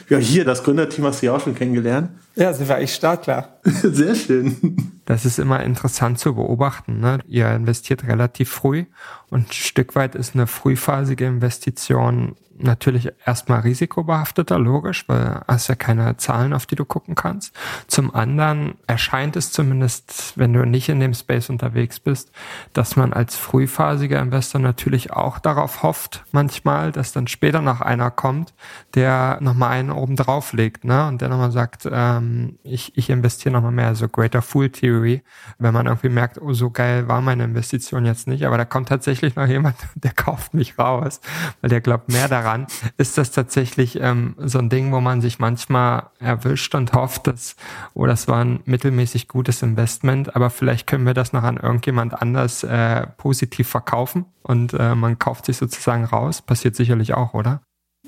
Ja, hier, das Gründerteam hast du ja auch schon kennengelernt. Ja, sind wir eigentlich startklar. Sehr schön. Das ist immer interessant zu beobachten. Ne? Ihr investiert relativ früh und ein Stück weit ist eine frühphasige Investition natürlich erstmal risikobehafteter, logisch, weil hast ja keine Zahlen, auf die du gucken kannst. Zum anderen erscheint es zumindest, wenn du nicht in dem Space unterwegs bist, dass man als frühphasiger Investor natürlich auch darauf hofft, manchmal, dass dann später noch einer kommt, der nochmal einen oben drauf legt, ne? Und der nochmal sagt, ähm, ich, ich investiere nochmal mehr, so Greater Fool Theory, wenn man irgendwie merkt, oh, so geil war meine Investition jetzt nicht, aber da kommt tatsächlich noch jemand, der kauft mich raus, weil der glaubt mehr daran daran. Ist das tatsächlich ähm, so ein Ding, wo man sich manchmal erwischt und hofft, dass, oh, das war ein mittelmäßig gutes Investment, aber vielleicht können wir das noch an irgendjemand anders äh, positiv verkaufen und äh, man kauft sich sozusagen raus. Passiert sicherlich auch, oder?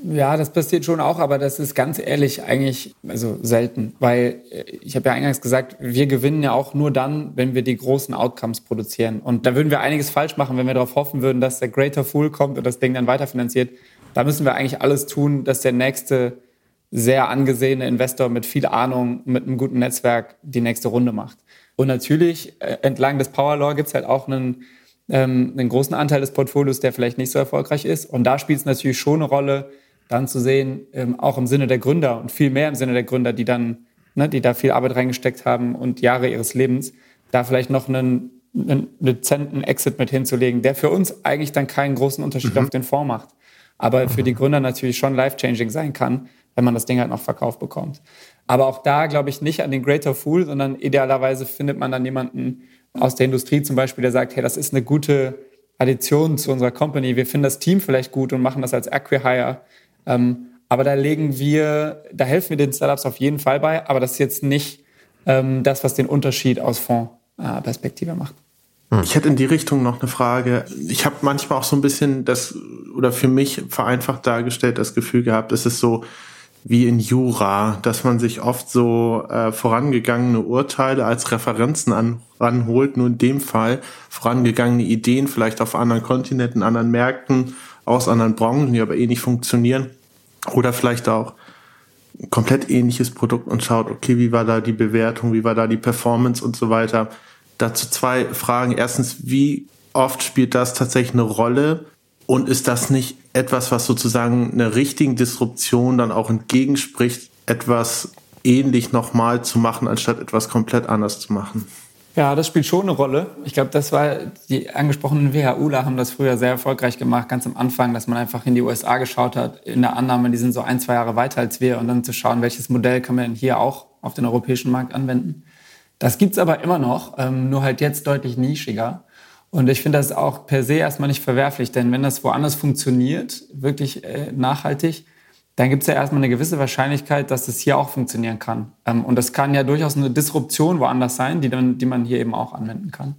Ja, das passiert schon auch, aber das ist ganz ehrlich eigentlich also selten, weil äh, ich habe ja eingangs gesagt, wir gewinnen ja auch nur dann, wenn wir die großen Outcomes produzieren. Und da würden wir einiges falsch machen, wenn wir darauf hoffen würden, dass der Greater Fool kommt und das Ding dann weiterfinanziert. Da müssen wir eigentlich alles tun, dass der nächste sehr angesehene Investor mit viel Ahnung, mit einem guten Netzwerk die nächste Runde macht. Und natürlich äh, entlang des Power Law gibt es halt auch einen, ähm, einen großen Anteil des Portfolios, der vielleicht nicht so erfolgreich ist. Und da spielt es natürlich schon eine Rolle, dann zu sehen, ähm, auch im Sinne der Gründer und viel mehr im Sinne der Gründer, die dann, ne, die da viel Arbeit reingesteckt haben und Jahre ihres Lebens, da vielleicht noch einen, einen dezenten Exit mit hinzulegen, der für uns eigentlich dann keinen großen Unterschied mhm. auf den Fonds macht. Aber für die Gründer natürlich schon life-changing sein kann, wenn man das Ding halt noch verkauft bekommt. Aber auch da glaube ich nicht an den Greater Fool, sondern idealerweise findet man dann jemanden aus der Industrie zum Beispiel, der sagt, hey, das ist eine gute Addition zu unserer Company. Wir finden das Team vielleicht gut und machen das als Acquihire. Ähm, aber da legen wir, da helfen wir den Startups auf jeden Fall bei, aber das ist jetzt nicht ähm, das, was den Unterschied aus Fondsperspektive macht. Hm. Ich hätte in die Richtung noch eine Frage. Ich habe manchmal auch so ein bisschen das, oder für mich vereinfacht dargestellt, das Gefühl gehabt, es ist so wie in Jura, dass man sich oft so äh, vorangegangene Urteile als Referenzen an, ranholt, nur in dem Fall vorangegangene Ideen vielleicht auf anderen Kontinenten, anderen Märkten, aus anderen Branchen, die aber eh nicht funktionieren oder vielleicht auch ein komplett ähnliches Produkt und schaut, okay, wie war da die Bewertung, wie war da die Performance und so weiter. Dazu zwei Fragen. Erstens, wie oft spielt das tatsächlich eine Rolle? Und ist das nicht etwas, was sozusagen einer richtigen Disruption dann auch entgegenspricht, etwas ähnlich nochmal zu machen, anstatt etwas komplett anders zu machen? Ja, das spielt schon eine Rolle. Ich glaube, das war, die angesprochenen WHUler haben das früher sehr erfolgreich gemacht, ganz am Anfang, dass man einfach in die USA geschaut hat, in der Annahme, die sind so ein, zwei Jahre weiter als wir und dann zu schauen, welches Modell kann man denn hier auch auf den europäischen Markt anwenden. Das gibt's aber immer noch, ähm, nur halt jetzt deutlich nischiger. Und ich finde das auch per se erstmal nicht verwerflich, denn wenn das woanders funktioniert, wirklich äh, nachhaltig, dann gibt es ja erstmal eine gewisse Wahrscheinlichkeit, dass das hier auch funktionieren kann. Ähm, und das kann ja durchaus eine Disruption woanders sein, die, dann, die man hier eben auch anwenden kann.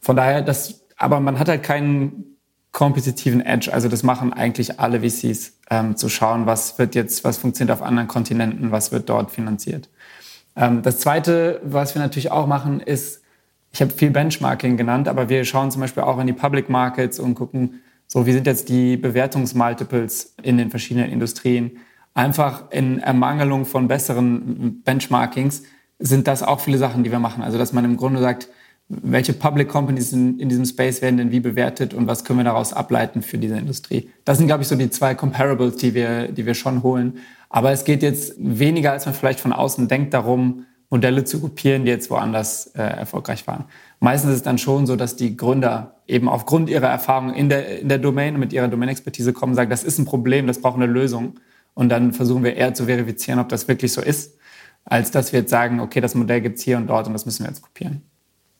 Von daher, das, aber man hat halt keinen kompetitiven Edge. Also das machen eigentlich alle VCs, ähm, zu schauen, was wird jetzt, was funktioniert auf anderen Kontinenten, was wird dort finanziert. Ähm, das Zweite, was wir natürlich auch machen, ist, ich habe viel Benchmarking genannt, aber wir schauen zum Beispiel auch in die Public Markets und gucken, so, wie sind jetzt die Bewertungsmultiples in den verschiedenen Industrien? Einfach in Ermangelung von besseren Benchmarkings sind das auch viele Sachen, die wir machen. Also, dass man im Grunde sagt, welche Public Companies in, in diesem Space werden denn wie bewertet und was können wir daraus ableiten für diese Industrie? Das sind, glaube ich, so die zwei Comparables, die wir, die wir schon holen. Aber es geht jetzt weniger, als man vielleicht von außen denkt, darum, Modelle zu kopieren, die jetzt woanders äh, erfolgreich waren. Meistens ist es dann schon so, dass die Gründer eben aufgrund ihrer Erfahrung in der, in der Domain, mit ihrer Domain-Expertise kommen und sagen, das ist ein Problem, das braucht eine Lösung. Und dann versuchen wir eher zu verifizieren, ob das wirklich so ist, als dass wir jetzt sagen, okay, das Modell gibt's hier und dort und das müssen wir jetzt kopieren.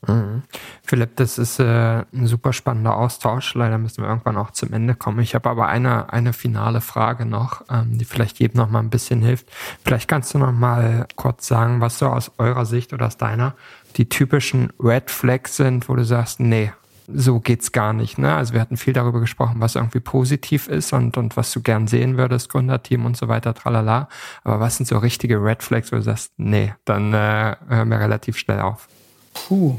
Mhm. Philipp, das ist äh, ein super spannender Austausch. Leider müssen wir irgendwann auch zum Ende kommen. Ich habe aber eine, eine finale Frage noch, ähm, die vielleicht jedem noch mal ein bisschen hilft. Vielleicht kannst du noch mal kurz sagen, was so aus eurer Sicht oder aus deiner die typischen Red Flags sind, wo du sagst, nee, so geht's gar nicht. Ne? Also wir hatten viel darüber gesprochen, was irgendwie positiv ist und, und was du gern sehen würdest, Gründerteam und so weiter, tralala. Aber was sind so richtige Red Flags, wo du sagst, nee, dann äh, hören wir relativ schnell auf. Puh,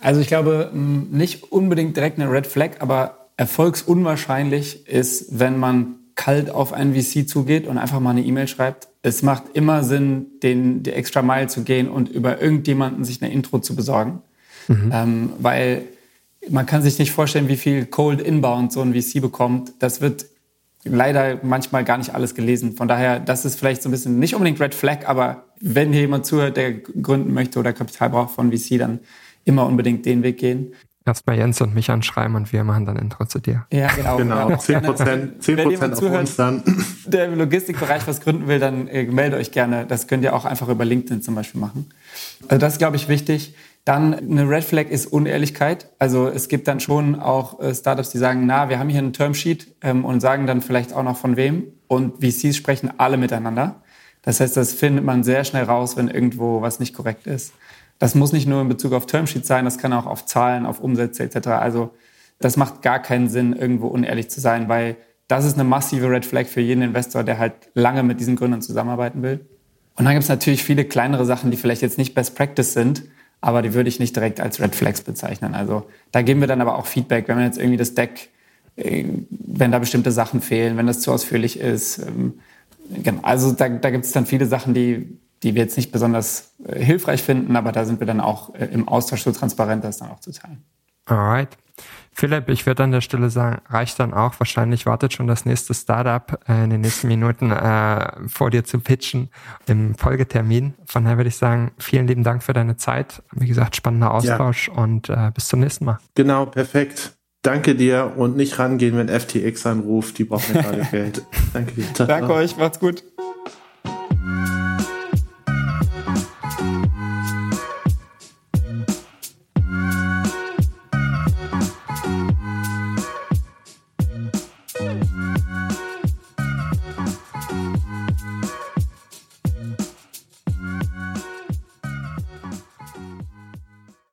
also ich glaube, nicht unbedingt direkt eine Red Flag, aber erfolgsunwahrscheinlich ist, wenn man kalt auf einen VC zugeht und einfach mal eine E-Mail schreibt. Es macht immer Sinn, den, die extra Mile zu gehen und über irgendjemanden sich eine Intro zu besorgen. Mhm. Ähm, weil man kann sich nicht vorstellen, wie viel Cold Inbound so ein VC bekommt. Das wird leider manchmal gar nicht alles gelesen. Von daher, das ist vielleicht so ein bisschen nicht unbedingt Red Flag, aber wenn hier jemand zuhört, der gründen möchte oder Kapital braucht von VC, dann immer unbedingt den Weg gehen. erstmal Jens und mich anschreiben und wir machen dann Intro zu dir. Ja, genau. Genau, Ja, 10 Prozent, 10 Prozent auf zuhört, uns dann. Der im Logistikbereich was gründen will, dann äh, meldet euch gerne. Das könnt ihr auch einfach über LinkedIn zum Beispiel machen. Also das ist, glaube ich, wichtig. Dann eine Red Flag ist Unehrlichkeit. Also es gibt dann schon auch äh, Startups, die sagen, na, wir haben hier einen Termsheet ähm, und sagen dann vielleicht auch noch von wem. Und VCs sprechen alle miteinander. Das heißt, das findet man sehr schnell raus, wenn irgendwo was nicht korrekt ist. Das muss nicht nur in Bezug auf Termsheets sein, das kann auch auf Zahlen, auf Umsätze etc. Also das macht gar keinen Sinn, irgendwo unehrlich zu sein, weil das ist eine massive Red Flag für jeden Investor, der halt lange mit diesen Gründern zusammenarbeiten will. Und dann gibt es natürlich viele kleinere Sachen, die vielleicht jetzt nicht Best Practice sind, aber die würde ich nicht direkt als Red Flags bezeichnen. Also da geben wir dann aber auch Feedback, wenn man jetzt irgendwie das Deck, äh, wenn da bestimmte Sachen fehlen, wenn das zu ausführlich ist. Ähm, genau. Also da, da gibt es dann viele Sachen, die, die wir jetzt nicht besonders äh, hilfreich finden, aber da sind wir dann auch äh, im Austausch so transparent, das dann auch zu teilen. Alright. Philipp, ich würde an der Stelle sagen, reicht dann auch. Wahrscheinlich wartet schon das nächste Startup äh, in den nächsten Minuten äh, vor dir zu pitchen im Folgetermin. Von daher würde ich sagen, vielen lieben Dank für deine Zeit. Wie gesagt, spannender Austausch ja. und äh, bis zum nächsten Mal. Genau, perfekt. Danke dir und nicht rangehen, wenn FTX anruft. Die brauchen ja gerade Geld. Danke dir. Danke euch, macht's gut.